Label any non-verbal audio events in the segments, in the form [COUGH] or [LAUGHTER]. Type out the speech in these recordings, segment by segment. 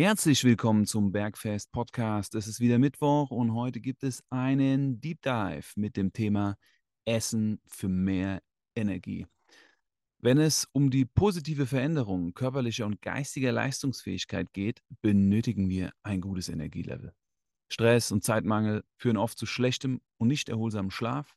Herzlich willkommen zum Bergfest Podcast. Es ist wieder Mittwoch und heute gibt es einen Deep Dive mit dem Thema Essen für mehr Energie. Wenn es um die positive Veränderung körperlicher und geistiger Leistungsfähigkeit geht, benötigen wir ein gutes Energielevel. Stress und Zeitmangel führen oft zu schlechtem und nicht erholsamem Schlaf.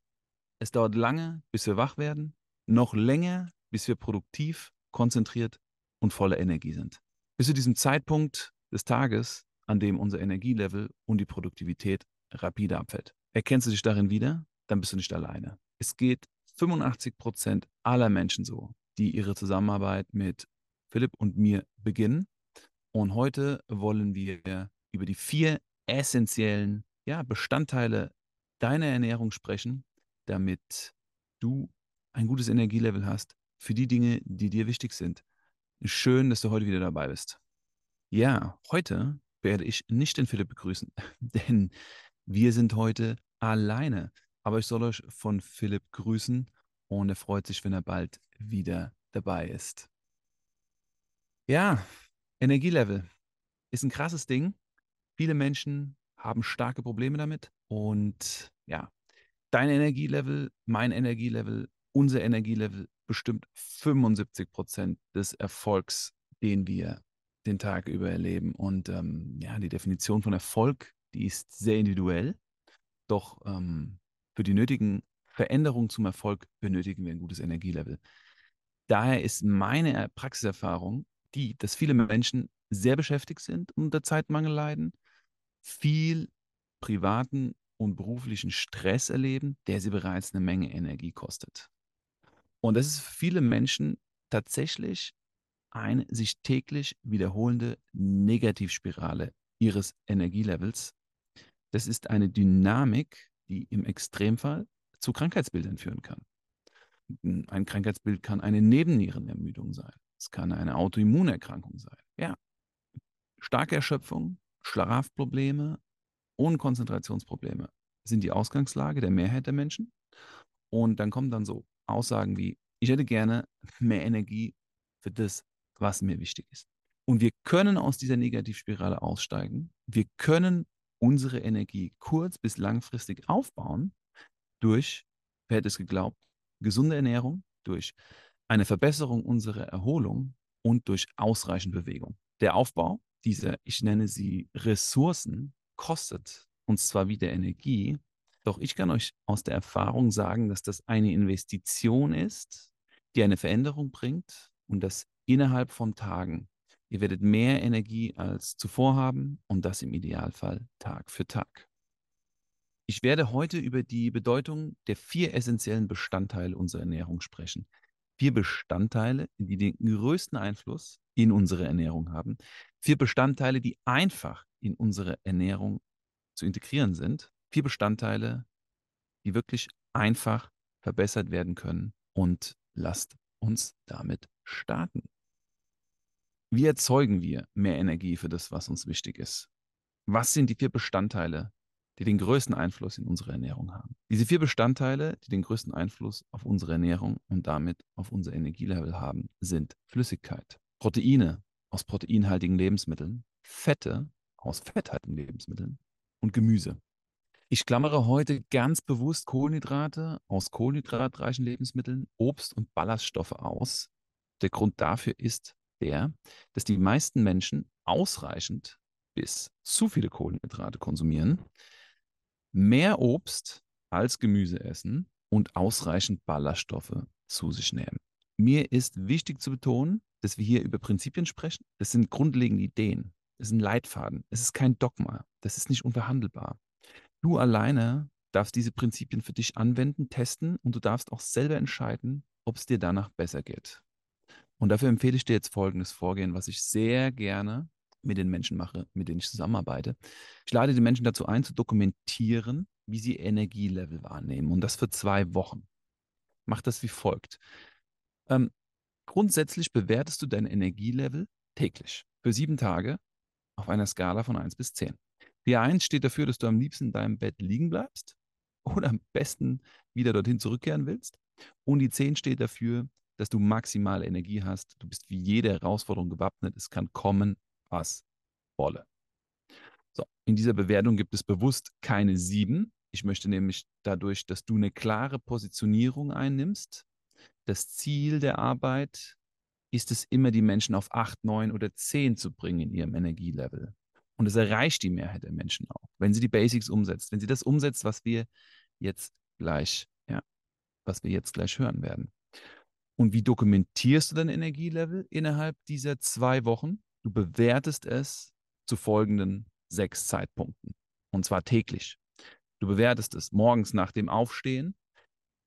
Es dauert lange, bis wir wach werden, noch länger, bis wir produktiv, konzentriert und voller Energie sind bis zu diesem Zeitpunkt des Tages, an dem unser Energielevel und die Produktivität rapide abfällt. Erkennst du dich darin wieder, dann bist du nicht alleine. Es geht 85 Prozent aller Menschen so, die ihre Zusammenarbeit mit Philipp und mir beginnen. Und heute wollen wir über die vier essentiellen ja, Bestandteile deiner Ernährung sprechen, damit du ein gutes Energielevel hast für die Dinge, die dir wichtig sind. Schön, dass du heute wieder dabei bist. Ja, heute werde ich nicht den Philipp begrüßen, [LAUGHS] denn wir sind heute alleine. Aber ich soll euch von Philipp grüßen und er freut sich, wenn er bald wieder dabei ist. Ja, Energielevel ist ein krasses Ding. Viele Menschen haben starke Probleme damit und ja, dein Energielevel, mein Energielevel, unser Energielevel bestimmt 75 Prozent des Erfolgs, den wir den Tag über erleben. Und ähm, ja, die Definition von Erfolg, die ist sehr individuell. Doch ähm, für die nötigen Veränderungen zum Erfolg benötigen wir ein gutes Energielevel. Daher ist meine Praxiserfahrung die, dass viele Menschen sehr beschäftigt sind und unter Zeitmangel leiden, viel privaten und beruflichen Stress erleben, der sie bereits eine Menge Energie kostet. Und das ist für viele Menschen tatsächlich eine sich täglich wiederholende Negativspirale ihres Energielevels. Das ist eine Dynamik, die im Extremfall zu Krankheitsbildern führen kann. Ein Krankheitsbild kann eine Nebennierenermüdung sein. Es kann eine Autoimmunerkrankung sein. Ja, starke Erschöpfung, Schlafprobleme und Konzentrationsprobleme sind die Ausgangslage der Mehrheit der Menschen. Und dann kommen dann so Aussagen wie, ich hätte gerne mehr Energie für das, was mir wichtig ist. Und wir können aus dieser Negativspirale aussteigen. Wir können unsere Energie kurz- bis langfristig aufbauen durch, wer hätte es geglaubt, gesunde Ernährung, durch eine Verbesserung unserer Erholung und durch ausreichend Bewegung. Der Aufbau dieser, ich nenne sie Ressourcen, kostet uns zwar wieder Energie, doch ich kann euch aus der Erfahrung sagen, dass das eine Investition ist, die eine Veränderung bringt und das innerhalb von Tagen. Ihr werdet mehr Energie als zuvor haben und das im Idealfall Tag für Tag. Ich werde heute über die Bedeutung der vier essentiellen Bestandteile unserer Ernährung sprechen. Vier Bestandteile, die den größten Einfluss in unsere Ernährung haben. Vier Bestandteile, die einfach in unsere Ernährung zu integrieren sind vier Bestandteile, die wirklich einfach verbessert werden können. Und lasst uns damit starten. Wie erzeugen wir mehr Energie für das, was uns wichtig ist? Was sind die vier Bestandteile, die den größten Einfluss in unsere Ernährung haben? Diese vier Bestandteile, die den größten Einfluss auf unsere Ernährung und damit auf unser Energielevel haben, sind Flüssigkeit, Proteine aus proteinhaltigen Lebensmitteln, Fette aus fetthaltigen Lebensmitteln und Gemüse. Ich klammere heute ganz bewusst Kohlenhydrate aus kohlenhydratreichen Lebensmitteln, Obst und Ballaststoffe aus. Der Grund dafür ist der, dass die meisten Menschen ausreichend bis zu viele Kohlenhydrate konsumieren, mehr Obst als Gemüse essen und ausreichend Ballaststoffe zu sich nehmen. Mir ist wichtig zu betonen, dass wir hier über Prinzipien sprechen. Das sind grundlegende Ideen. Das ist ein Leitfaden. Es ist kein Dogma. Das ist nicht unverhandelbar. Du alleine darfst diese Prinzipien für dich anwenden, testen und du darfst auch selber entscheiden, ob es dir danach besser geht. Und dafür empfehle ich dir jetzt folgendes Vorgehen, was ich sehr gerne mit den Menschen mache, mit denen ich zusammenarbeite. Ich lade die Menschen dazu ein, zu dokumentieren, wie sie Energielevel wahrnehmen. Und das für zwei Wochen. Mach das wie folgt. Ähm, grundsätzlich bewertest du dein Energielevel täglich für sieben Tage auf einer Skala von 1 bis 10. Die 1 steht dafür, dass du am liebsten in deinem Bett liegen bleibst [LAUGHS] oder am besten wieder dorthin zurückkehren willst. Und die 10 steht dafür, dass du maximale Energie hast. Du bist wie jede Herausforderung gewappnet. Es kann kommen, was Bolle. So, in dieser Bewertung gibt es bewusst keine sieben. Ich möchte nämlich dadurch, dass du eine klare Positionierung einnimmst, das Ziel der Arbeit ist es immer, die Menschen auf acht, neun oder zehn zu bringen in ihrem Energielevel. Und es erreicht die Mehrheit der Menschen auch, wenn sie die Basics umsetzt, wenn sie das umsetzt, was wir jetzt gleich, ja, was wir jetzt gleich hören werden. Und wie dokumentierst du dein Energielevel innerhalb dieser zwei Wochen? Du bewertest es zu folgenden sechs Zeitpunkten. Und zwar täglich. Du bewertest es morgens nach dem Aufstehen,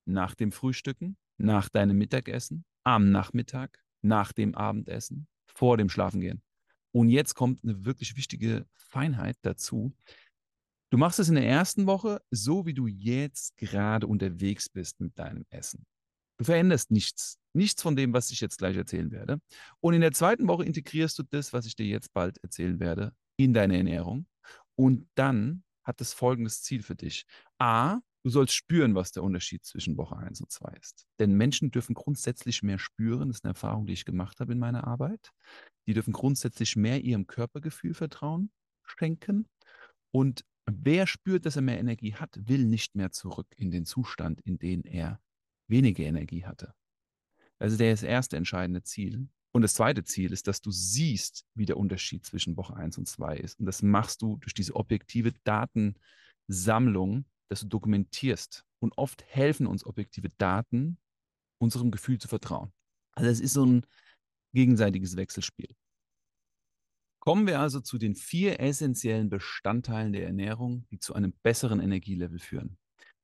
nach dem Frühstücken, nach deinem Mittagessen, am Nachmittag, nach dem Abendessen, vor dem Schlafengehen. Und jetzt kommt eine wirklich wichtige Feinheit dazu. Du machst es in der ersten Woche so, wie du jetzt gerade unterwegs bist mit deinem Essen. Du veränderst nichts. Nichts von dem, was ich jetzt gleich erzählen werde. Und in der zweiten Woche integrierst du das, was ich dir jetzt bald erzählen werde, in deine Ernährung. Und dann hat es folgendes Ziel für dich. A, du sollst spüren, was der Unterschied zwischen Woche 1 und 2 ist. Denn Menschen dürfen grundsätzlich mehr spüren. Das ist eine Erfahrung, die ich gemacht habe in meiner Arbeit. Die dürfen grundsätzlich mehr ihrem Körpergefühl Vertrauen schenken. Und wer spürt, dass er mehr Energie hat, will nicht mehr zurück in den Zustand, in den er weniger Energie hatte. Also der ist das erste entscheidende Ziel. Und das zweite Ziel ist, dass du siehst, wie der Unterschied zwischen Woche 1 und 2 ist. Und das machst du durch diese objektive Datensammlung, dass du dokumentierst. Und oft helfen uns objektive Daten, unserem Gefühl zu vertrauen. Also es ist so ein gegenseitiges Wechselspiel. Kommen wir also zu den vier essentiellen Bestandteilen der Ernährung, die zu einem besseren Energielevel führen.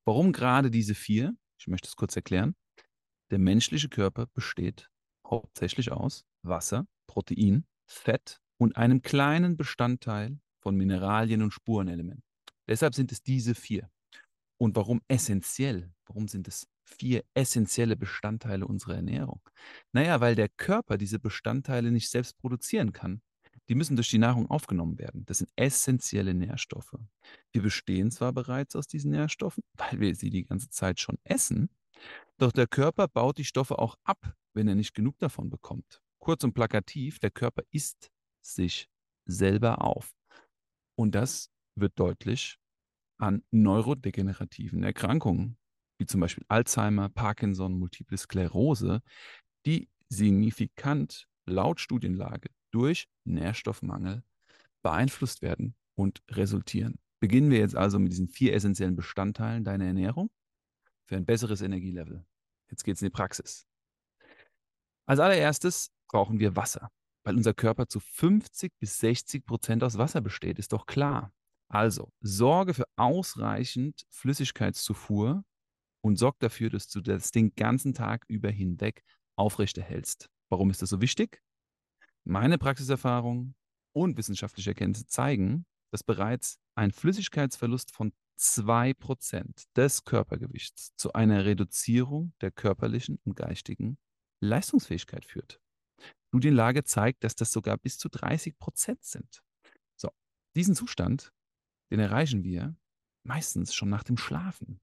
Warum gerade diese vier? Ich möchte es kurz erklären. Der menschliche Körper besteht hauptsächlich aus Wasser, Protein, Fett und einem kleinen Bestandteil von Mineralien und Spurenelementen. Deshalb sind es diese vier. Und warum essentiell? Warum sind es vier essentielle Bestandteile unserer Ernährung? Naja, weil der Körper diese Bestandteile nicht selbst produzieren kann. Die müssen durch die Nahrung aufgenommen werden. Das sind essentielle Nährstoffe. Wir bestehen zwar bereits aus diesen Nährstoffen, [LAUGHS] weil wir sie die ganze Zeit schon essen, doch der Körper baut die Stoffe auch ab, wenn er nicht genug davon bekommt. Kurz und plakativ, der Körper isst sich selber auf. Und das wird deutlich an neurodegenerativen Erkrankungen, wie zum Beispiel Alzheimer, Parkinson, Multiple Sklerose, die signifikant laut Studienlage durch Nährstoffmangel beeinflusst werden und resultieren. Beginnen wir jetzt also mit diesen vier essentiellen Bestandteilen deiner Ernährung für ein besseres Energielevel. Jetzt geht es in die Praxis. Als allererstes brauchen wir Wasser, weil unser Körper zu 50 bis 60 Prozent aus Wasser besteht, ist doch klar. Also sorge für ausreichend Flüssigkeitszufuhr und sorg dafür, dass du das den ganzen Tag über hinweg aufrechterhältst. Warum ist das so wichtig? Meine Praxiserfahrung und wissenschaftliche Erkenntnisse zeigen, dass bereits ein Flüssigkeitsverlust von 2% des Körpergewichts zu einer Reduzierung der körperlichen und geistigen Leistungsfähigkeit führt. Studienlage zeigt, dass das sogar bis zu 30% sind. So, diesen Zustand, den erreichen wir meistens schon nach dem Schlafen.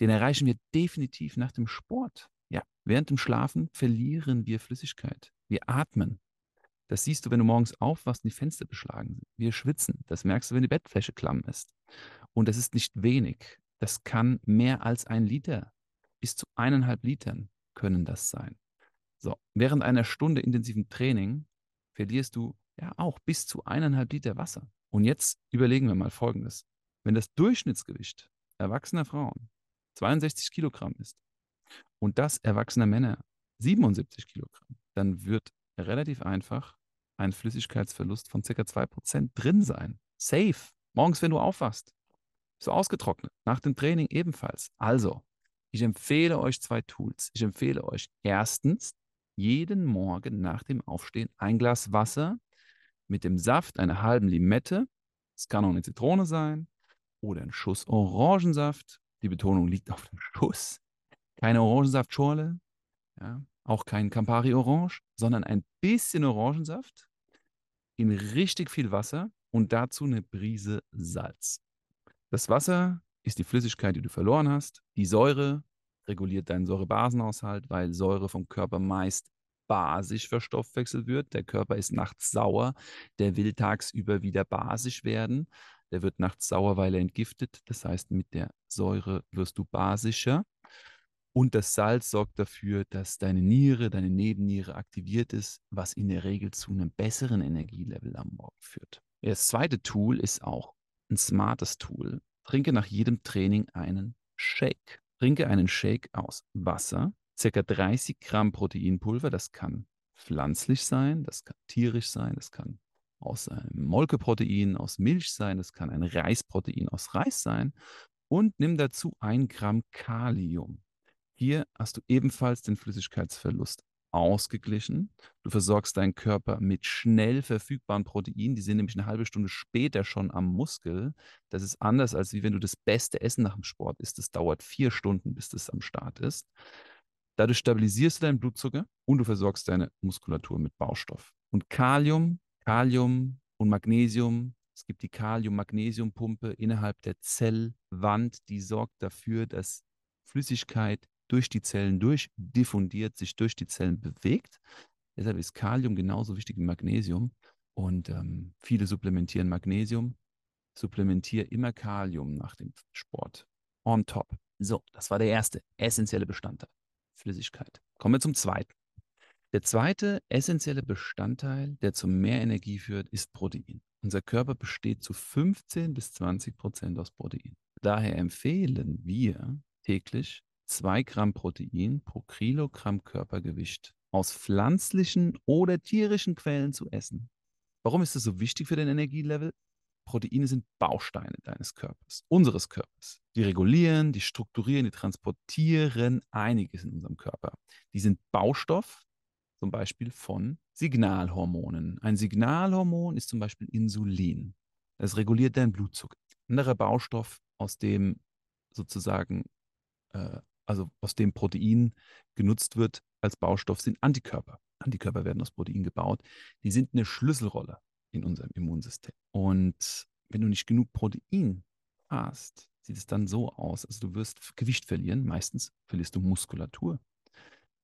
Den erreichen wir definitiv nach dem Sport. Ja, während dem Schlafen verlieren wir Flüssigkeit. Wir atmen. Das siehst du, wenn du morgens aufwachst und die Fenster beschlagen sind. Wir schwitzen. Das merkst du, wenn die Bettfläche klamm ist. Und das ist nicht wenig. Das kann mehr als ein Liter. Bis zu eineinhalb Litern können das sein. So, während einer Stunde intensiven Training verlierst du ja auch bis zu eineinhalb Liter Wasser. Und jetzt überlegen wir mal Folgendes. Wenn das Durchschnittsgewicht erwachsener Frauen 62 Kilogramm ist und das erwachsener Männer 77 Kilogramm, dann wird relativ einfach ein Flüssigkeitsverlust von ca. 2% drin sein. Safe. Morgens, wenn du aufwachst. Du ausgetrocknet. Nach dem Training ebenfalls. Also, ich empfehle euch zwei Tools. Ich empfehle euch erstens, jeden Morgen nach dem Aufstehen ein Glas Wasser mit dem Saft einer halben Limette. Es kann auch eine Zitrone sein oder ein Schuss Orangensaft. Die Betonung liegt auf dem Schuss. Keine Orangensaftschorle, ja, auch kein Campari Orange, sondern ein bisschen Orangensaft in richtig viel Wasser und dazu eine Prise Salz. Das Wasser ist die Flüssigkeit, die du verloren hast. Die Säure reguliert deinen Säurebasenhaushalt, weil Säure vom Körper meist basisch verstoffwechselt wird. Der Körper ist nachts sauer, der will tagsüber wieder basisch werden. Der wird nachts sauer, weil er entgiftet. Das heißt, mit der Säure wirst du basischer. Und das Salz sorgt dafür, dass deine Niere, deine Nebenniere aktiviert ist, was in der Regel zu einem besseren Energielevel am Morgen führt. Das zweite Tool ist auch ein smartes Tool. Trinke nach jedem Training einen Shake. Trinke einen Shake aus Wasser, circa 30 Gramm Proteinpulver. Das kann pflanzlich sein, das kann tierisch sein, das kann aus einem Molkeprotein, aus Milch sein, das kann ein Reisprotein aus Reis sein. Und nimm dazu ein Gramm Kalium. Hier hast du ebenfalls den Flüssigkeitsverlust ausgeglichen. Du versorgst deinen Körper mit schnell verfügbaren Proteinen. Die sind nämlich eine halbe Stunde später schon am Muskel. Das ist anders, als wie wenn du das beste Essen nach dem Sport isst. Das dauert vier Stunden, bis das am Start ist. Dadurch stabilisierst du deinen Blutzucker und du versorgst deine Muskulatur mit Baustoff. Und Kalium, Kalium und Magnesium es gibt die Kalium-Magnesium-Pumpe innerhalb der Zellwand, die sorgt dafür, dass Flüssigkeit durch die Zellen durch diffundiert, sich durch die Zellen bewegt. Deshalb ist Kalium genauso wichtig wie Magnesium. Und ähm, viele supplementieren Magnesium. Supplementiere immer Kalium nach dem Sport. On top. So, das war der erste essentielle Bestandteil. Flüssigkeit. Kommen wir zum zweiten. Der zweite essentielle Bestandteil, der zu mehr Energie führt, ist Protein. Unser Körper besteht zu 15 bis 20 Prozent aus Protein. Daher empfehlen wir täglich 2 Gramm Protein pro Kilogramm Körpergewicht aus pflanzlichen oder tierischen Quellen zu essen. Warum ist das so wichtig für den Energielevel? Proteine sind Bausteine deines Körpers, unseres Körpers. Die regulieren, die strukturieren, die transportieren einiges in unserem Körper. Die sind Baustoff zum Beispiel von Signalhormonen. Ein Signalhormon ist zum Beispiel Insulin. Das reguliert deinen Blutzucker. Ein anderer Baustoff, aus dem sozusagen äh, also aus dem Protein genutzt wird als Baustoff, sind Antikörper. Antikörper werden aus Protein gebaut. Die sind eine Schlüsselrolle in unserem Immunsystem. Und wenn du nicht genug Protein hast, sieht es dann so aus. Also du wirst Gewicht verlieren, meistens verlierst du Muskulatur.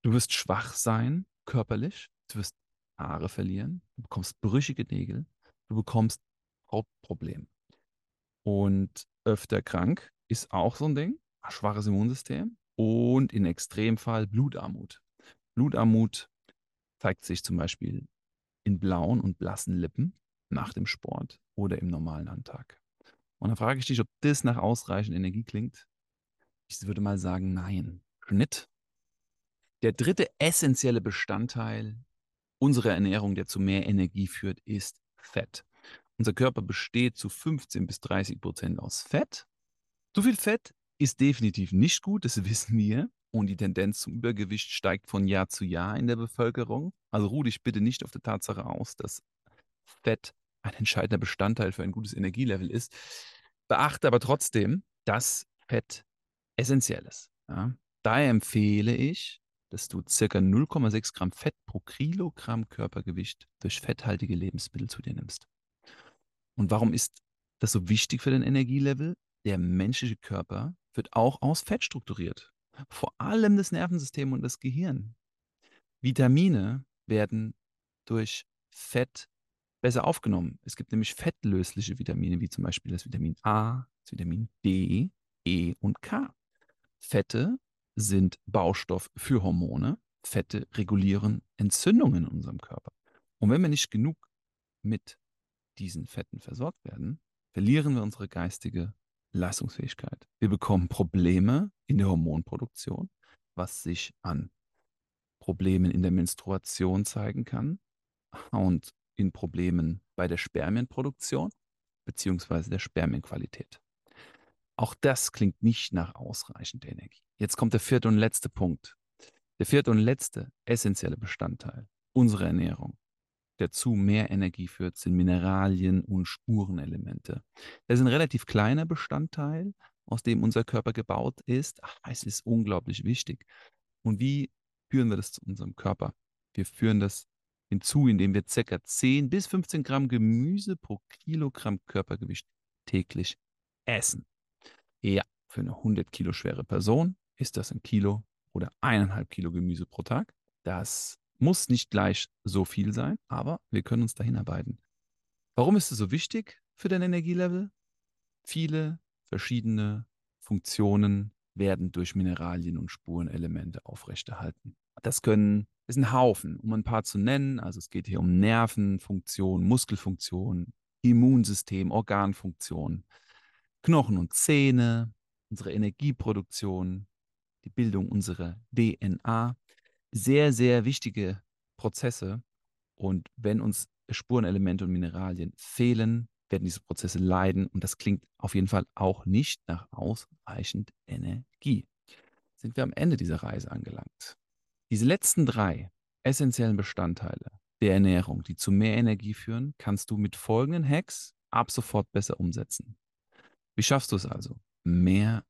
Du wirst schwach sein, körperlich. Du wirst Haare verlieren. Du bekommst brüchige Nägel. Du bekommst Hautprobleme. Und öfter krank ist auch so ein Ding. Schwaches Immunsystem und in Extremfall Blutarmut. Blutarmut zeigt sich zum Beispiel in blauen und blassen Lippen nach dem Sport oder im normalen Alltag. Und dann frage ich dich, ob das nach ausreichend Energie klingt. Ich würde mal sagen, nein. Schnitt. Der dritte essentielle Bestandteil unserer Ernährung, der zu mehr Energie führt, ist Fett. Unser Körper besteht zu 15 bis 30 Prozent aus Fett. Zu viel Fett ist definitiv nicht gut, das wissen wir. Und die Tendenz zum Übergewicht steigt von Jahr zu Jahr in der Bevölkerung. Also ruh dich bitte nicht auf der Tatsache aus, dass Fett ein entscheidender Bestandteil für ein gutes Energielevel ist. Beachte aber trotzdem, dass Fett essentiell ist. Ja? Daher empfehle ich, dass du circa 0,6 Gramm Fett pro Kilogramm Körpergewicht durch fetthaltige Lebensmittel zu dir nimmst. Und warum ist das so wichtig für den Energielevel? Der menschliche Körper wird auch aus Fett strukturiert. Vor allem das Nervensystem und das Gehirn. Vitamine werden durch Fett besser aufgenommen. Es gibt nämlich fettlösliche Vitamine, wie zum Beispiel das Vitamin A, das Vitamin D, E und K. Fette sind Baustoff für Hormone. Fette regulieren Entzündungen in unserem Körper. Und wenn wir nicht genug mit diesen Fetten versorgt werden, verlieren wir unsere geistige Leistungsfähigkeit. Wir bekommen Probleme in der Hormonproduktion, was sich an Problemen in der Menstruation zeigen kann und in Problemen bei der Spermienproduktion beziehungsweise der Spermienqualität. Auch das klingt nicht nach ausreichend Energie. Jetzt kommt der vierte und letzte Punkt. Der vierte und letzte essentielle Bestandteil unserer Ernährung der zu mehr Energie führt, sind Mineralien und Spurenelemente. Das ist ein relativ kleiner Bestandteil, aus dem unser Körper gebaut ist. Ach, es ist unglaublich wichtig. Und wie führen wir das zu unserem Körper? Wir führen das hinzu, indem wir ca. 10 bis 15 Gramm Gemüse pro Kilogramm Körpergewicht täglich essen. Ja, für eine 100 Kilo schwere Person ist das ein Kilo oder eineinhalb Kilo Gemüse pro Tag. Das Muss nicht gleich so viel sein, aber wir können uns dahin arbeiten. Warum ist es so wichtig für dein Energielevel? Viele verschiedene Funktionen werden durch Mineralien und Spurenelemente aufrechterhalten. Das können, ist ein Haufen, um ein paar zu nennen. Also es geht hier um Nervenfunktion, Muskelfunktion, Immunsystem, Organfunktion, Knochen und Zähne, unsere Energieproduktion, die Bildung unserer DNA. Sehr, sehr wichtige Prozesse. Und wenn uns Spurenelemente und Mineralien fehlen, werden diese Prozesse leiden. Und das klingt auf jeden Fall auch nicht nach ausreichend Energie. Sind wir am Ende dieser Reise angelangt. Diese letzten drei essentiellen Bestandteile der Ernährung, die zu mehr Energie führen, kannst du mit folgenden Hacks ab sofort besser umsetzen. Wie schaffst du es also? Mehr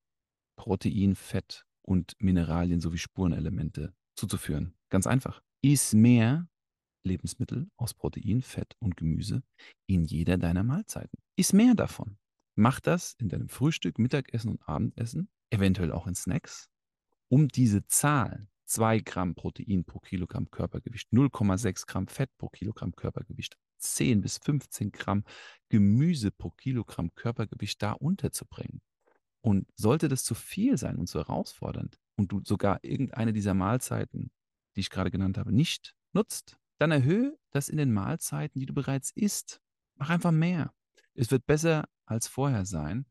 Protein, Fett und Mineralien sowie Spurenelemente zuzuführen. Ganz einfach. Iss mehr Lebensmittel aus Protein, Fett und Gemüse in jeder deiner Mahlzeiten. Iss mehr davon. Mach das in deinem Frühstück, Mittagessen und Abendessen, eventuell auch in Snacks, um diese Zahl 2 Gramm Protein pro Kilogramm Körpergewicht, 0,6 Gramm Fett pro Kilogramm Körpergewicht, 10 bis 15 Gramm Gemüse pro Kilogramm Körpergewicht da unterzubringen. Und sollte das zu viel sein und zu herausfordernd und du sogar irgendeine dieser Mahlzeiten, die ich gerade genannt habe, nicht nutzt, dann erhöhe das in den Mahlzeiten, die du bereits isst. Mach einfach mehr. Es wird besser als vorher sein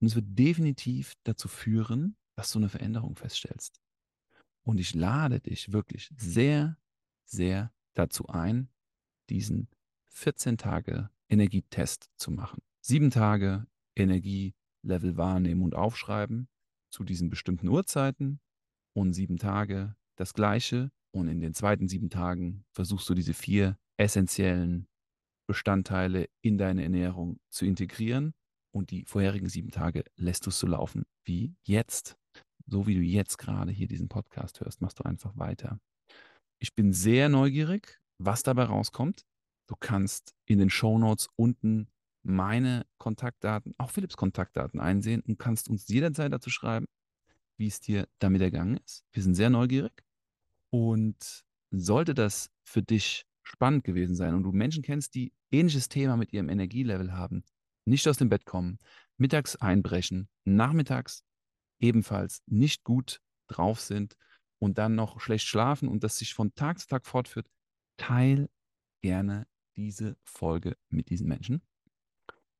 und es wird definitiv dazu führen, dass du eine Veränderung feststellst. Und ich lade dich wirklich sehr, sehr dazu ein, diesen 14 Tage Energietest zu machen. Sieben Tage Energielevel wahrnehmen und aufschreiben zu diesen bestimmten Uhrzeiten und sieben Tage das gleiche. Und in den zweiten sieben Tagen versuchst du diese vier essentiellen Bestandteile in deine Ernährung zu integrieren. Und die vorherigen sieben Tage lässt du es so laufen wie jetzt so wie du jetzt gerade hier diesen Podcast hörst, machst du einfach weiter. Ich bin sehr neugierig, was dabei rauskommt. Du kannst in den Show Notes unten meine Kontaktdaten, auch Philips Kontaktdaten einsehen und kannst uns jederzeit dazu schreiben, wie es dir damit ergangen ist. Wir sind sehr neugierig. Und sollte das für dich spannend gewesen sein und du Menschen kennst, die ähnliches Thema mit ihrem Energielevel haben, nicht aus dem Bett kommen, mittags einbrechen, nachmittags ebenfalls nicht gut drauf sind und dann noch schlecht schlafen und das sich von Tag zu Tag fortführt, teil gerne diese Folge mit diesen Menschen.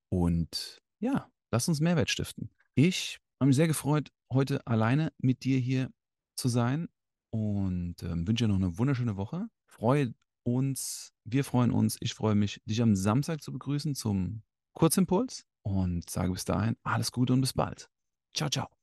Und ja, lass uns Mehrwert stiften. Ich habe mich sehr gefreut, heute alleine mit dir hier zu sein und ähm, wünsche dir noch eine wunderschöne Woche. Freue uns, wir freuen uns, ich freue mich, dich am Samstag zu begrüßen zum Kurzimpuls und sage bis dahin alles Gute und bis bald. Ciao, ciao.